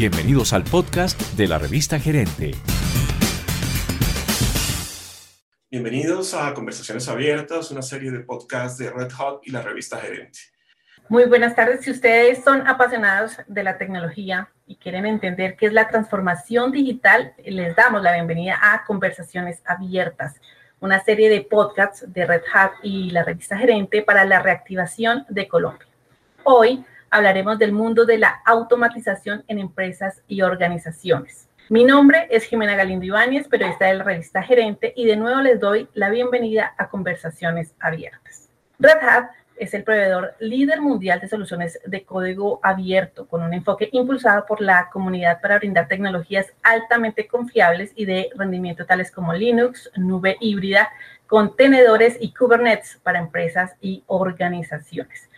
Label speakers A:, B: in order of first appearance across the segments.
A: Bienvenidos al podcast de la revista Gerente.
B: Bienvenidos a Conversaciones Abiertas, una serie de podcasts de Red Hot y la revista Gerente.
C: Muy buenas tardes. Si ustedes son apasionados de la tecnología y quieren entender qué es la transformación digital, les damos la bienvenida a Conversaciones Abiertas, una serie de podcasts de Red Hat y la revista Gerente para la reactivación de Colombia. Hoy hablaremos del mundo de la automatización en empresas y organizaciones. Mi nombre es Jimena Galindo Ibáñez, periodista de la revista Gerente, y de nuevo les doy la bienvenida a Conversaciones Abiertas. Red Hat es el proveedor líder mundial de soluciones de código abierto, con un enfoque impulsado por la comunidad para brindar tecnologías altamente confiables y de rendimiento tales como Linux, nube híbrida, contenedores y Kubernetes para empresas y organizaciones.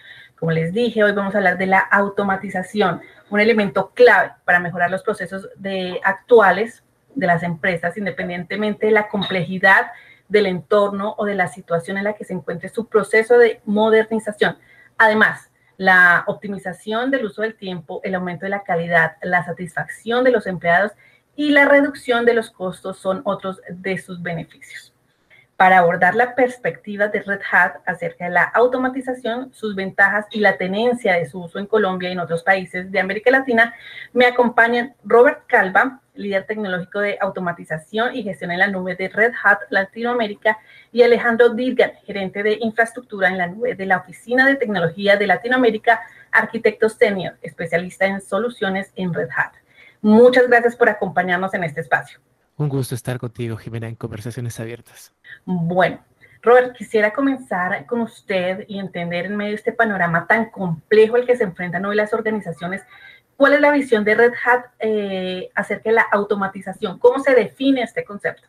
C: Como les dije, hoy vamos a hablar de la automatización, un elemento clave para mejorar los procesos de, actuales de las empresas, independientemente de la complejidad del entorno o de la situación en la que se encuentre su proceso de modernización. Además, la optimización del uso del tiempo, el aumento de la calidad, la satisfacción de los empleados y la reducción de los costos son otros de sus beneficios para abordar la perspectiva de Red Hat acerca de la automatización, sus ventajas y la tenencia de su uso en Colombia y en otros países de América Latina, me acompañan Robert Calva, líder tecnológico de automatización y gestión en la nube de Red Hat Latinoamérica, y Alejandro Dirgan, gerente de infraestructura en la nube de la Oficina de Tecnología de Latinoamérica, arquitecto senior, especialista en soluciones en Red Hat. Muchas gracias por acompañarnos en este espacio.
D: Un gusto estar contigo, Jimena, en Conversaciones Abiertas.
C: Bueno, Robert, quisiera comenzar con usted y entender en medio de este panorama tan complejo al que se enfrentan hoy las organizaciones, ¿cuál es la visión de Red Hat eh, acerca de la automatización? ¿Cómo se define este concepto?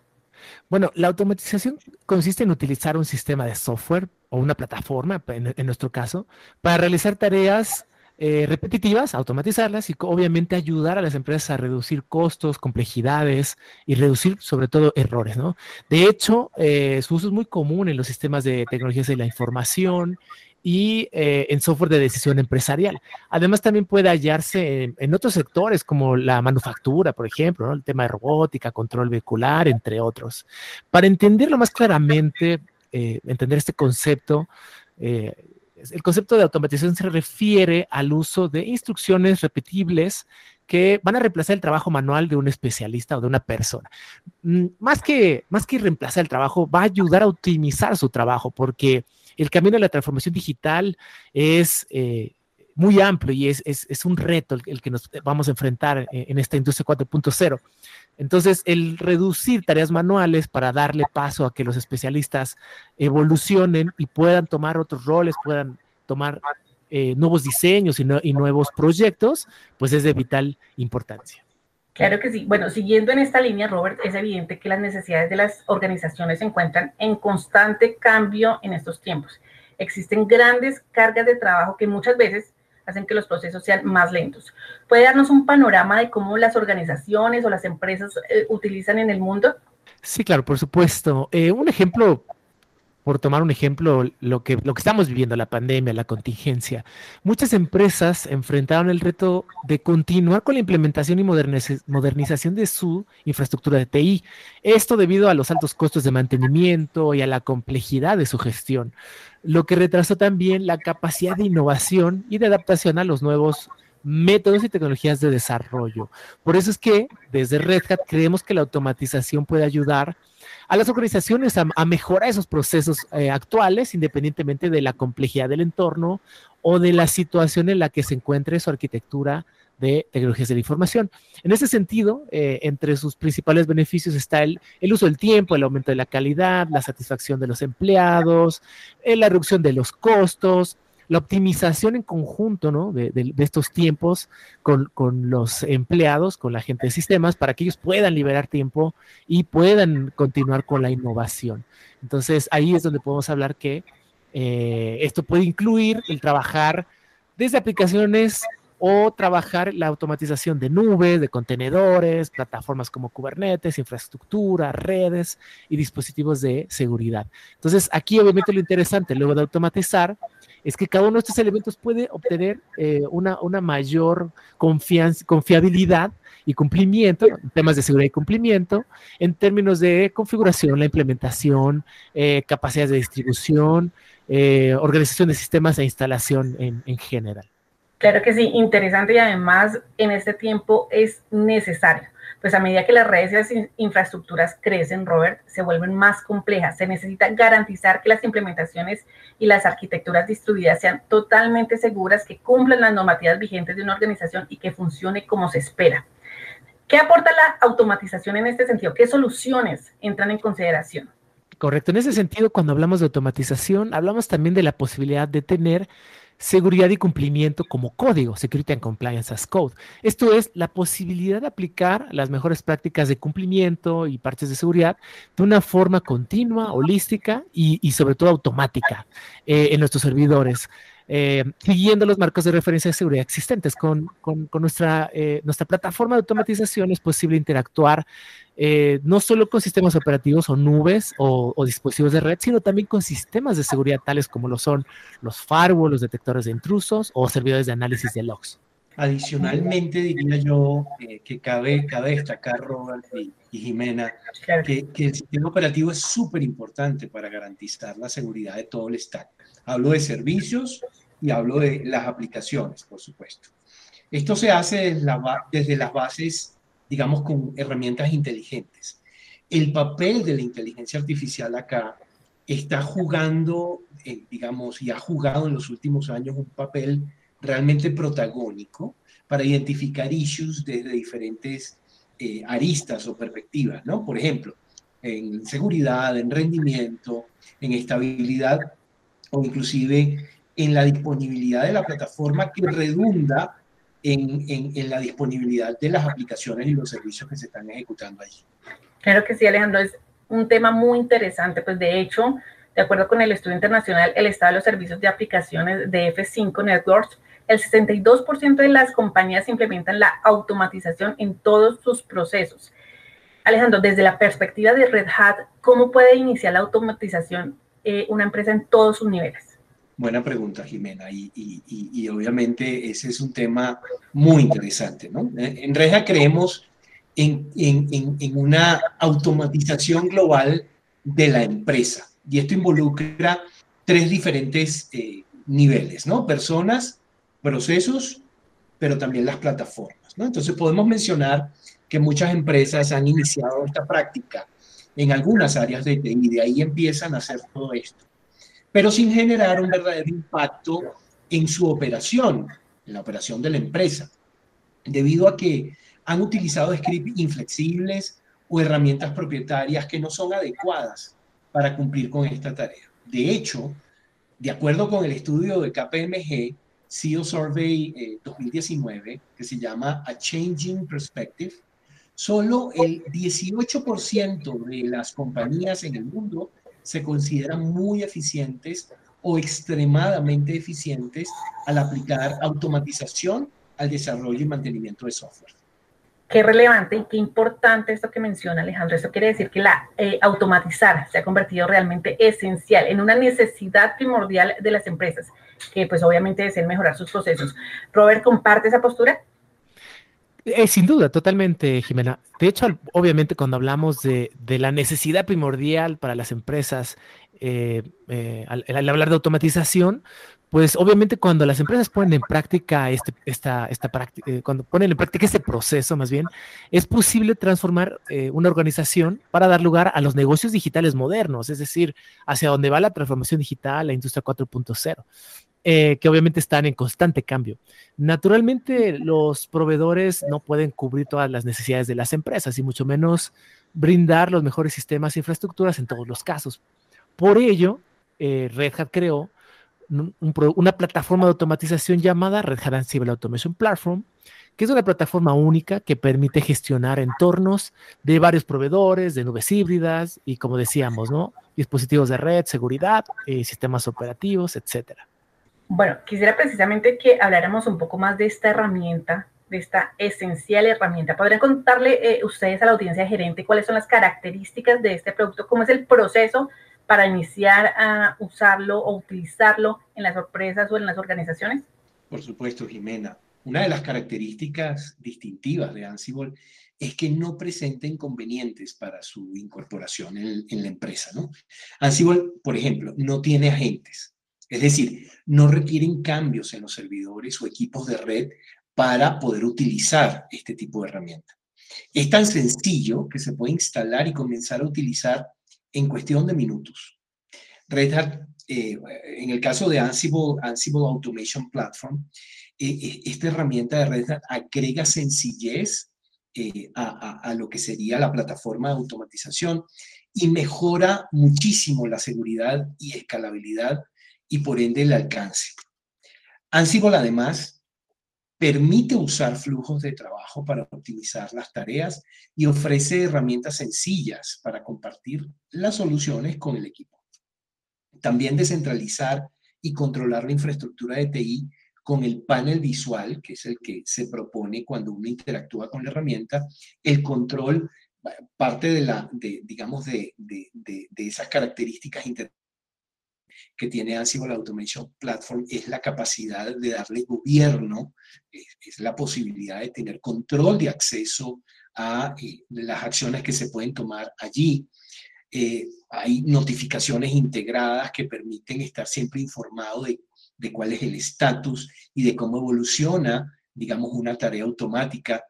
D: Bueno, la automatización consiste en utilizar un sistema de software o una plataforma, en nuestro caso, para realizar tareas eh, repetitivas, automatizarlas y obviamente ayudar a las empresas a reducir costos, complejidades y reducir sobre todo errores, ¿no? De hecho, eh, su uso es muy común en los sistemas de tecnologías de la información y eh, en software de decisión empresarial. Además, también puede hallarse en, otros sectores como la manufactura, por ejemplo, el tema de robótica, control vehicular, entre otros. Para entenderlo más claramente, entender este concepto, el concepto de automatización se refiere al uso de instrucciones repetibles que van a reemplazar el trabajo manual de un especialista o de una persona. Mm, más que, más que reemplazar el trabajo, va a ayudar a optimizar su trabajo porque el camino de la transformación digital es... Eh, muy amplio y es, un reto el, que nos vamos a enfrentar en esta industria 4.0. Entonces, el reducir tareas manuales para darle paso a que los especialistas evolucionen y puedan tomar otros roles, puedan tomar eh, nuevos diseños y, y, nuevos proyectos, pues es de vital importancia.
C: Claro que sí. Bueno, siguiendo en esta línea, Robert, es evidente que las necesidades de las organizaciones se encuentran en constante cambio en estos tiempos. Existen grandes cargas de trabajo que muchas veces hacen que los procesos sean más lentos. ¿Puede darnos un panorama de cómo las organizaciones o las empresas eh, utilizan en el mundo?
D: Sí, claro, por supuesto. Eh, un ejemplo, por tomar un ejemplo, lo que, lo que estamos viviendo, la pandemia, la contingencia. Muchas empresas enfrentaron el reto de continuar con la implementación y modernización de su infraestructura de TI. Esto debido a los altos costos de mantenimiento y a la complejidad de su gestión lo que retrasó también la capacidad de innovación y de adaptación a los nuevos métodos y tecnologías de desarrollo. Por eso es que desde Red Hat creemos que la automatización puede ayudar las organizaciones a, mejorar esos procesos eh, actuales, independientemente de la complejidad del entorno o de la situación en la que se encuentre su arquitectura de tecnologías de la información. En ese sentido, eh, entre sus principales beneficios está el, uso del tiempo, el aumento de la calidad, la satisfacción de los empleados, eh, la reducción de los costos, la optimización en conjunto ¿no? de, estos tiempos con, con, los empleados, con la gente de sistemas, para que ellos puedan liberar tiempo y puedan continuar con la innovación. Entonces, ahí es donde podemos hablar que eh, esto puede incluir el trabajar desde aplicaciones o trabajar la automatización de nubes, de contenedores, plataformas como Kubernetes, infraestructura, redes y dispositivos de seguridad. Entonces, aquí obviamente lo interesante luego de automatizar es que cada uno de estos elementos puede obtener eh, una, una, mayor confianza, confiabilidad y cumplimiento, temas de seguridad y cumplimiento, en términos de configuración, la implementación, eh, capacidades de distribución, eh, organización de sistemas e instalación en, en general.
C: Claro que sí, interesante y además en este tiempo es necesario pues a medida que las redes y las infraestructuras crecen, Robert, se vuelven más complejas. Se necesita garantizar que las implementaciones y las arquitecturas distribuidas sean totalmente seguras, que cumplan las normativas vigentes de una organización y que funcione como se espera. ¿Qué aporta la automatización en este sentido? ¿Qué soluciones entran en consideración?
D: Correcto. En ese sentido, cuando hablamos de automatización, hablamos también de la posibilidad de tener seguridad y cumplimiento como código, Security and Compliance as Code. Esto es la posibilidad de aplicar las mejores prácticas de cumplimiento y parches de seguridad de una forma continua, holística y, sobre todo automática eh, en nuestros servidores. Eh, siguiendo los marcos de referencia de seguridad existentes. Con, nuestra, eh, nuestra plataforma de automatización es posible interactuar eh, no solo con sistemas operativos o nubes o, dispositivos de red, sino también con sistemas de seguridad tales como lo son los firewalls, los detectores de intrusos o servidores de análisis de logs.
E: Adicionalmente, diría yo que cabe, cabe destacar, Robert y, Jimena, que, que, el sistema operativo es súper importante para garantizar la seguridad de todo el stack. Hablo de servicios y hablo de las aplicaciones, por supuesto. Esto se hace desde, las bases, digamos, con herramientas inteligentes. El papel de la inteligencia artificial acá está jugando, eh, digamos, y ha jugado en los últimos años un papel realmente protagónico para identificar issues desde diferentes eh, aristas o perspectivas, ¿no? Por ejemplo, en seguridad, en rendimiento, en estabilidad o inclusive en la disponibilidad de la plataforma que redunda en, en, la disponibilidad de las aplicaciones y los servicios que se están ejecutando allí.
C: Claro que sí, Alejandro, es un tema muy interesante, pues de hecho, de acuerdo con el estudio internacional, el estado de los servicios de aplicaciones de F5 Networks, el 62% de las compañías implementan la automatización en todos sus procesos. Alejandro, desde la perspectiva de Red Hat, ¿cómo puede iniciar la automatización eh, una empresa en todos sus niveles?
E: Buena pregunta, Jimena, y, obviamente ese es un tema muy interesante, ¿no? En Reja creemos en, en, en, una automatización global de la empresa, y esto involucra tres diferentes eh, niveles, ¿no? Personas, procesos, pero también las plataformas, ¿no? Entonces podemos mencionar que muchas empresas han iniciado esta práctica en algunas áreas de TI, y de ahí empiezan a hacer todo esto, pero sin generar un verdadero impacto en su operación, en la operación de la empresa, debido a que han utilizado scripts inflexibles o herramientas propietarias que no son adecuadas para cumplir con esta tarea. De hecho, de acuerdo con el estudio de KPMG, CEO Survey 2019, eh, que se llama A Changing Perspective, Solo el 18% de las compañías en el mundo se consideran muy eficientes o extremadamente eficientes al aplicar automatización al desarrollo y mantenimiento de software.
C: Qué relevante y qué importante esto que menciona Alejandro. Eso quiere decir que la eh, automatizar se ha convertido realmente esencial en una necesidad primordial de las empresas, que pues obviamente desean mejorar sus procesos. Robert, ¿comparte esa postura?
D: Eh, sin duda, totalmente, Jimena. De hecho, obviamente cuando hablamos de, la necesidad primordial para las empresas eh, eh, al, hablar de automatización, pues obviamente cuando las empresas ponen en práctica este, esta, esta cuando ponen en práctica este proceso más bien, es posible transformar una organización para dar lugar a los negocios digitales modernos, es decir, hacia donde va la transformación digital, la industria 4.0. Eh, que obviamente están en constante cambio. Naturalmente, los proveedores no pueden cubrir todas las necesidades de las empresas y mucho menos brindar los mejores sistemas e infraestructuras en todos los casos. Por ello, eh, Red Hat creó una plataforma de automatización llamada Red Hat Ansible Automation Platform, que es una plataforma única que permite gestionar entornos de varios proveedores, de nubes híbridas y, como decíamos, ¿no? dispositivos de red, seguridad, eh, sistemas operativos, etcétera.
C: Bueno, quisiera precisamente que habláramos un poco más de esta herramienta, de esta esencial herramienta. ¿Podrían contarle eh, ustedes a la audiencia gerente cuáles son las características de este producto? ¿Cómo es el proceso para iniciar a usarlo o utilizarlo en las empresas o en las organizaciones?
E: Por supuesto, Jimena. Una de las características distintivas de Ansible es que no presenta inconvenientes para su incorporación en, en la empresa. ¿no? Ansible, por ejemplo, no tiene agentes. Es decir, no requieren cambios en los servidores o equipos de red para poder utilizar este tipo de herramienta. Es tan sencillo que se puede instalar y comenzar a utilizar en cuestión de minutos. Red Hat, eh, en el caso de Ansible, Ansible Automation Platform, eh, eh, esta herramienta de Red Hat agrega sencillez a, a, lo que sería la plataforma de automatización y mejora muchísimo la seguridad y escalabilidad y por ende el alcance. Ansible además permite usar flujos de trabajo para optimizar las tareas y ofrece herramientas sencillas para compartir las soluciones con el equipo. También descentralizar y controlar la infraestructura de TI con el panel visual, que es el que se propone cuando uno interactúa con la herramienta, el control, parte de la, digamos, de, de, de esas características que tiene Ansible Automation Platform es la capacidad de darle gobierno, es, la posibilidad de tener control de acceso a eh, las acciones que se pueden tomar allí. Eh, hay notificaciones integradas que permiten estar siempre informado de, de cuál es el estatus y de cómo evoluciona, digamos, una tarea automática.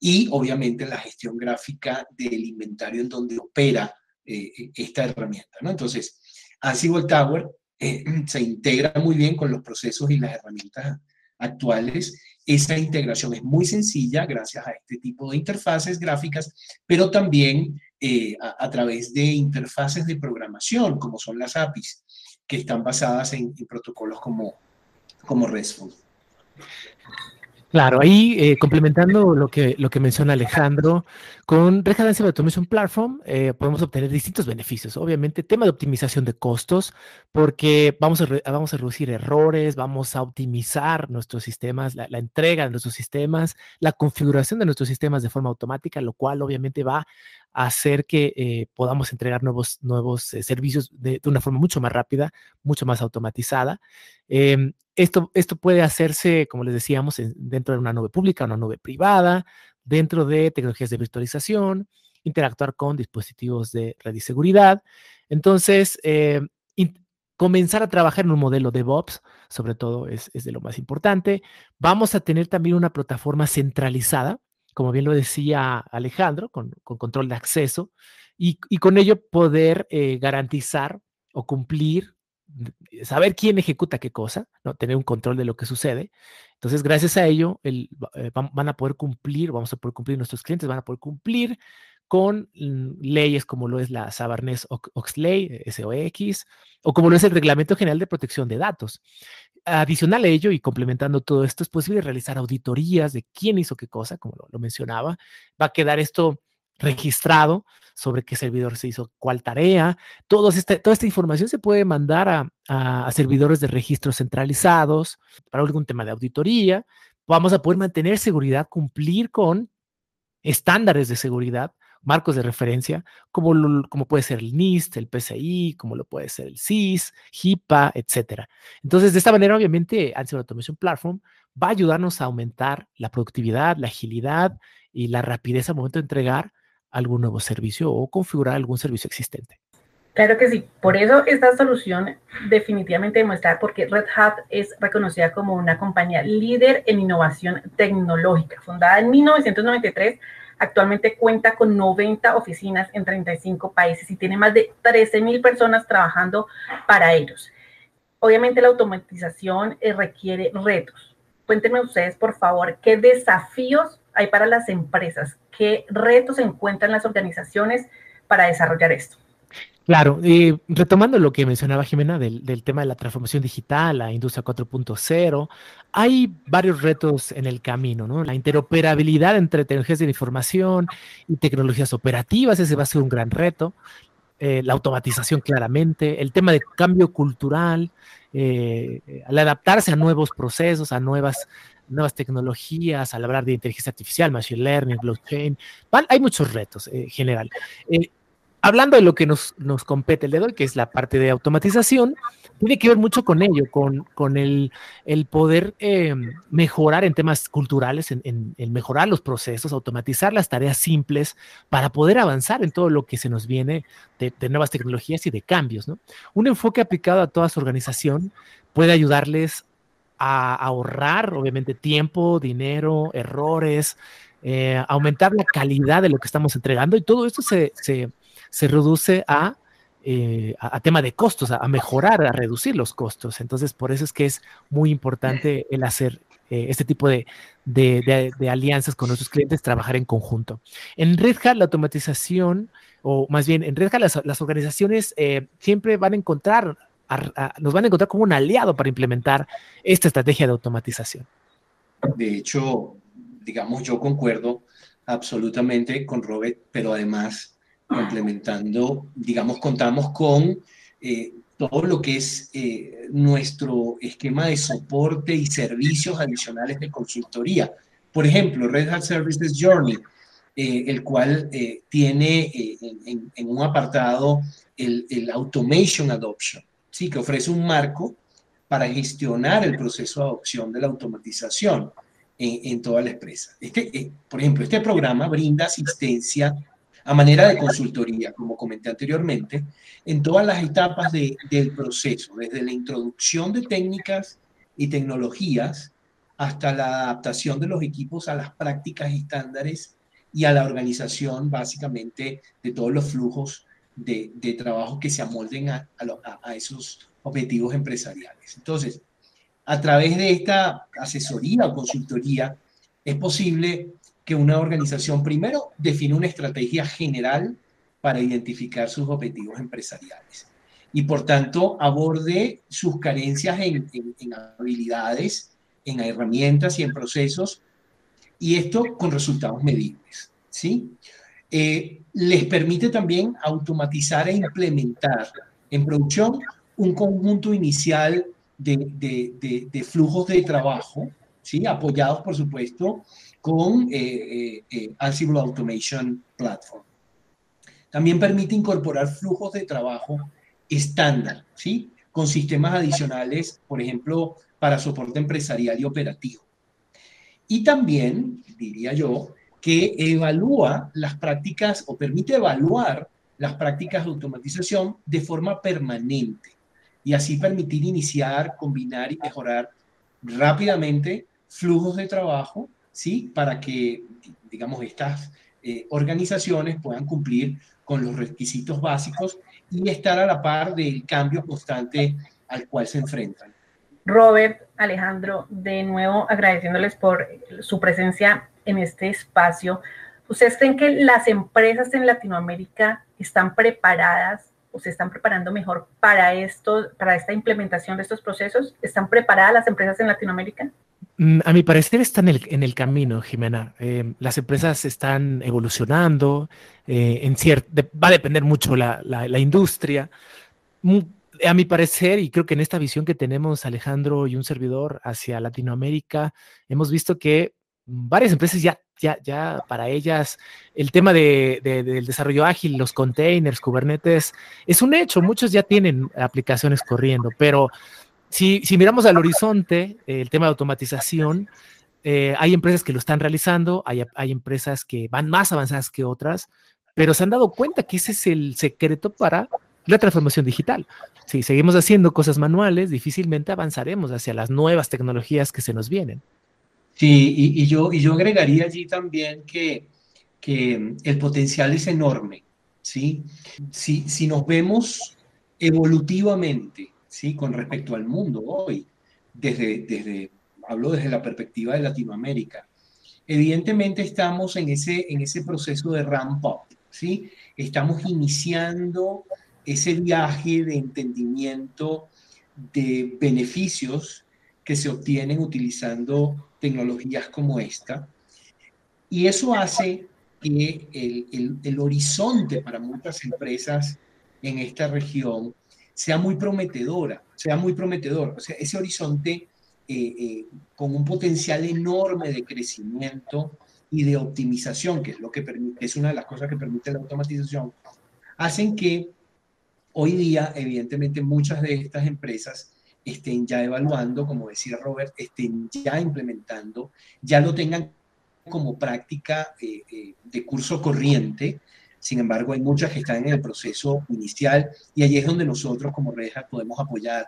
E: Y obviamente la gestión gráfica del inventario en donde opera eh, esta herramienta. ¿no? Entonces, Ansible Tower eh, se integra muy bien con los procesos y las herramientas actuales. Esa integración es muy sencilla gracias a este tipo de interfaces gráficas, pero también eh, a, través de interfaces de programación, como son las APIs, que están basadas en, en protocolos como, como RESTful.
D: Claro, ahí eh, complementando lo que, lo que menciona Alejandro, con Red Hat Automation Platform eh, podemos obtener distintos beneficios. Obviamente, tema de optimización de costos, porque vamos a, vamos a reducir errores, vamos a optimizar nuestros sistemas, la, entrega de nuestros sistemas, la configuración de nuestros sistemas de forma automática, lo cual obviamente va hacer que eh, podamos entregar nuevos, nuevos servicios de, una forma mucho más rápida, mucho más automatizada. Em, esto, esto puede hacerse, como les decíamos, dentro de una nube pública, una nube privada, dentro de tecnologías de virtualización, interactuar con dispositivos de red y seguridad. Entonces, eh, comenzar a trabajar en un modelo de DevOps, sobre todo, es, de lo más importante. Vamos a tener también una plataforma centralizada, como bien lo decía Alejandro, con, control de acceso, y, con ello poder eh, garantizar o cumplir saber quién ejecuta qué cosa, ¿no? tener un control de lo que sucede. Entonces, gracias a ello, el, eh, van a poder cumplir, vamos a poder cumplir, nuestros clientes van a poder cumplir con leyes como lo es la Sabarnes-Oxley, SOX, o como lo es el Reglamento General de Protección de Datos. Adicional a ello y complementando todo esto, es posible realizar auditorías de quién hizo qué cosa, como lo, lo mencionaba. Va a quedar esto registrado sobre qué servidor se hizo cuál tarea. este, toda esta información se puede mandar a, a, servidores de registros centralizados para algún tema de auditoría. Vamos a poder mantener seguridad, cumplir con estándares de seguridad, marcos de referencia, como, como puede ser el NIST, el PCI, como lo puede ser el CIS, HIPAA, etcétera. Entonces, de esta manera, obviamente, Ansible Automation Platform va a ayudarnos a aumentar la productividad, la agilidad y la rapidez al momento de entregar algún nuevo servicio o configurar algún servicio existente.
C: Claro que sí, por eso esta solución definitivamente demuestra porque Red Hat es reconocida como una compañía líder en innovación tecnológica. Fundada en 1993, actualmente cuenta con 90 oficinas en 35 países y tiene más de 13 mil personas trabajando para ellos. Obviamente la automatización eh, requiere retos. Cuéntenme ustedes, por favor, qué desafíos hay para las empresas? ¿Qué retos encuentran las organizaciones para desarrollar esto?
D: Claro, eh, retomando lo que mencionaba Jimena del, tema de la transformación digital, la industria 4.0, hay varios retos en el camino, ¿no? La interoperabilidad entre tecnologías de información y tecnologías operativas, ese va a ser un gran reto. Eh, la automatización claramente, el tema de cambio cultural, eh, al adaptarse a nuevos procesos, a nuevas nuevas tecnologías, al hablar de inteligencia artificial, machine learning, blockchain, hay muchos retos en general. Hablando de lo que nos, nos compete el de hoy, que es la parte de automatización, tiene que ver mucho con ello, con, con el, el poder eh, mejorar en temas culturales, en, en, mejorar los procesos, automatizar las tareas simples para poder avanzar en todo lo que se nos viene de, nuevas tecnologías y de cambios. ¿no? Un enfoque aplicado a toda su organización puede ayudarles a ahorrar, obviamente, tiempo, dinero, errores, eh, aumentar la calidad de lo que estamos entregando y todo esto se, se reduce a eh, a, tema de costos, a, mejorar, a reducir los costos. Entonces, por eso es que es muy importante el hacer eh, este tipo de, de, alianzas con nuestros clientes, trabajar en conjunto. En Red Hat, la automatización, o más bien, en Red Hat, las, organizaciones eh, siempre van a encontrar, nos van a encontrar como un aliado para implementar esta estrategia de automatización.
E: De hecho, digamos, yo concuerdo absolutamente con Robert, pero además implementando, digamos, contamos con eh, todo lo que es eh, nuestro esquema de soporte y servicios adicionales de consultoría. Por ejemplo, Red Hat Services Journey, eh, el cual tiene en, un apartado el, el, Automation Adoption, ¿sí? que ofrece un marco para gestionar el proceso de adopción de la automatización en, en toda la empresa. Este, por ejemplo, este programa brinda asistencia a manera de consultoría, como comenté anteriormente, en todas las etapas del proceso, desde la introducción de técnicas y tecnologías hasta la adaptación de los equipos a las prácticas estándares y a la organización básicamente de todos los flujos de, trabajo que se amolden a, a esos objetivos empresariales. Entonces, a través de esta asesoría o consultoría es posible que una organización primero define una estrategia general para identificar sus objetivos empresariales y por tanto aborde sus carencias en, habilidades, en herramientas y en procesos y esto con resultados medibles. ¿sí? Eh, les permite también automatizar e implementar en producción un conjunto inicial de, de flujos de trabajo, ¿sí? apoyados por supuesto con eh, eh, eh, Ansible Automation Platform. También permite incorporar flujos de trabajo estándar, ¿sí? Con sistemas adicionales, por ejemplo, para soporte empresarial y operativo. Y también, diría yo, que evalúa las prácticas o permite evaluar las prácticas de automatización de forma permanente y así permitir iniciar, combinar y mejorar rápidamente flujos de trabajo ¿sí? Para que, digamos, estas eh, organizaciones puedan cumplir con los requisitos básicos y estar a la par del cambio constante al cual se enfrentan.
C: Robert, Alejandro, de nuevo agradeciéndoles por su presencia en este espacio. ¿Ustedes creen que las empresas en Latinoamérica están preparadas o se están preparando mejor para esto, para esta implementación de estos procesos? ¿Están preparadas las empresas en Latinoamérica?
D: Mm, a mi parecer está en el, camino, Jimena. Eh, las empresas están evolucionando, eh, en va a depender mucho la, la, industria. Mm, a mi parecer, y creo que en esta visión que tenemos Alejandro y un servidor hacia Latinoamérica, hemos visto que varias empresas ya, ya, ya para ellas el tema de, del desarrollo ágil, los containers, Kubernetes, es un hecho. Muchos ya tienen aplicaciones corriendo, pero si, miramos al horizonte, el tema de automatización, eh, hay empresas que lo están realizando, hay, empresas que van más avanzadas que otras, pero se han dado cuenta que ese es el secreto para la transformación digital. Si seguimos haciendo cosas manuales, difícilmente avanzaremos hacia las nuevas tecnologías que se nos vienen.
E: Sí, y, yo, y yo agregaría allí también que, que el potencial es enorme. ¿sí? Si, si nos vemos evolutivamente ¿sí? con respecto al mundo hoy, desde, desde, hablo desde la perspectiva de Latinoamérica. Evidentemente estamos en ese, en ese proceso de ramp up, ¿sí? Estamos iniciando ese viaje de entendimiento de beneficios que se obtienen utilizando tecnologías como esta. Y eso hace que el, el, el horizonte para muchas empresas en esta región sea muy prometedora, sea muy prometedor. O sea, ese horizonte eh, eh, con un potencial enorme de crecimiento y de optimización, que es lo que permite, es una de las cosas que permite la automatización, hacen que hoy día, evidentemente, muchas de estas empresas estén ya evaluando, como decía Robert, estén ya implementando, ya lo tengan como práctica eh, de curso corriente. Sin embargo, hay muchas que están en el proceso inicial y allí es donde nosotros como Reja podemos apoyar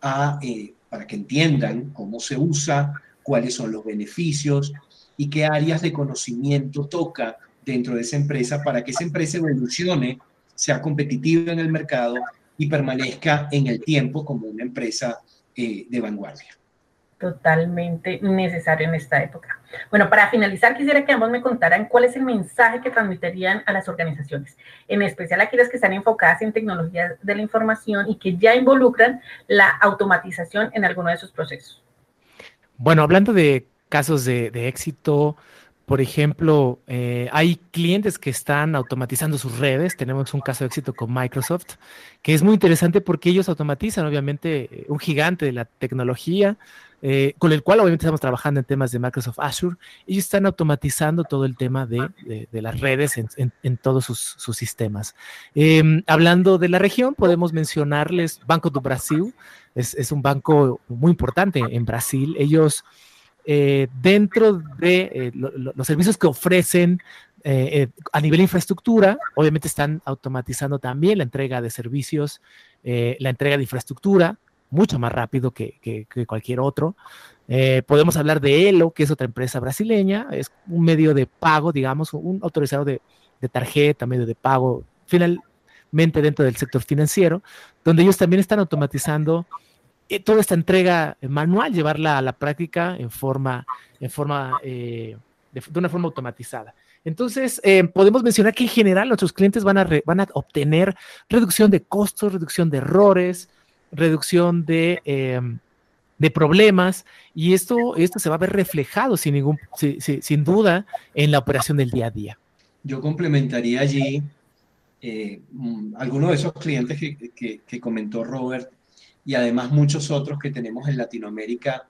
E: a, eh, para que entiendan cómo se usa, cuáles son los beneficios y qué áreas de conocimiento toca dentro de esa empresa para que esa empresa evolucione, sea competitiva en el mercado y permanezca en el tiempo como una empresa eh, de vanguardia.
C: Totalmente necesario en esta época. Bueno, para finalizar, quisiera que ambos me contaran cuál es el mensaje que transmitirían a las organizaciones, en especial aquellas que están enfocadas en tecnologías de la información y que ya involucran la automatización en alguno de sus procesos.
D: Bueno, hablando de casos de, de éxito, por ejemplo, eh, hay clientes que están automatizando sus redes. Tenemos un caso de éxito con Microsoft, que es muy interesante porque ellos automatizan, obviamente, eh, un gigante de la tecnología, eh, con el cual obviamente estamos trabajando en temas de Microsoft Azure. Ellos están automatizando todo el tema de, las redes en, todos sus, sistemas. Em, hablando de la región, podemos mencionarles Banco do Brasil. Es, es un banco muy importante en Brasil. Ellos eh, dentro de eh, los servicios que ofrecen a nivel infraestructura, obviamente están automatizando también la entrega de servicios, la entrega de infraestructura, mucho más rápido que, cualquier otro. podemos hablar de Elo, que es otra empresa brasileña, es un medio de pago, digamos, un autorizado de, tarjeta, medio de pago, finalmente dentro del sector financiero, donde ellos también están automatizando eh, toda esta entrega manual, llevarla a la práctica en forma, en forma eh, de, una forma automatizada. Entonces, eh, podemos mencionar que en general nuestros clientes van a, van a obtener reducción de costos, reducción de errores, reducción de, em, de problemas, y esto, esto se va a ver reflejado sin, ningún, sin duda en la operación del día a día.
E: Yo complementaría allí mm, algunos de esos clientes que, que, que comentó Robert y además muchos otros que tenemos en Latinoamérica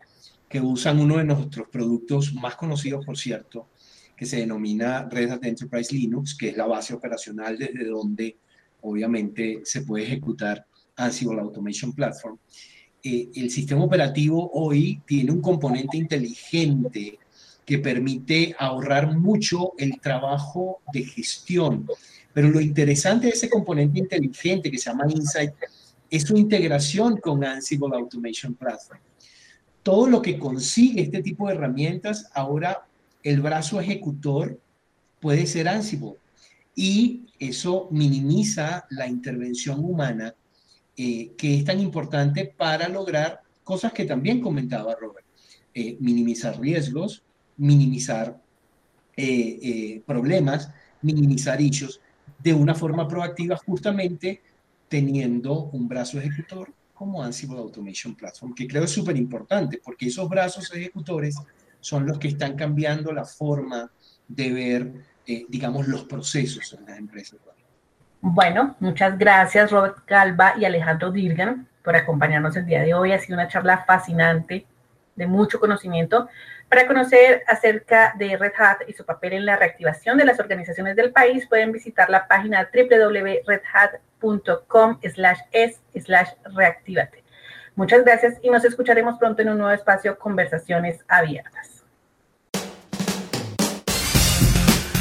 E: que usan uno de nuestros productos más conocidos, por cierto, que se denomina Red Hat Enterprise Linux, que es la base operacional desde donde obviamente se puede ejecutar Ansible Automation Platform. Eh, el sistema operativo hoy tiene un componente inteligente que permite ahorrar mucho el trabajo de gestión. Pero lo interesante de ese componente inteligente que se llama Insight es su integración con Ansible Automation Platform. Todo lo que consigue este tipo de herramientas, ahora el brazo ejecutor puede ser Ansible y eso minimiza la intervención humana eh, que es tan importante para lograr cosas que también comentaba Robert. Eh, minimizar riesgos, minimizar eh, problemas, minimizar issues de una forma proactiva justamente teniendo un brazo ejecutor como Ansible Automation Platform, que creo es súper importante, porque esos brazos ejecutores son los que están cambiando la forma de ver, eh, digamos, los procesos en las empresas.
C: Bueno, muchas gracias Robert Calva y Alejandro Dirgan por acompañarnos el día de hoy. Ha sido una charla fascinante, de mucho conocimiento. Para conocer acerca de Red Hat y su papel en la reactivación de las organizaciones del país, pueden visitar la página www.redhat.com slash es slash reactivate. Muchas gracias y nos escucharemos pronto en un nuevo espacio Conversaciones Abiertas.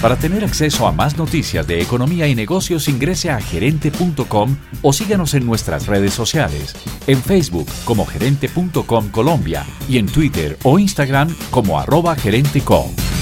A: Para tener acceso a más noticias de economía y negocios ingrese a gerente.com o síganos en nuestras redes sociales, en Facebook como gerente.com Colombia y en Twitter o Instagram como arroba gerente.com.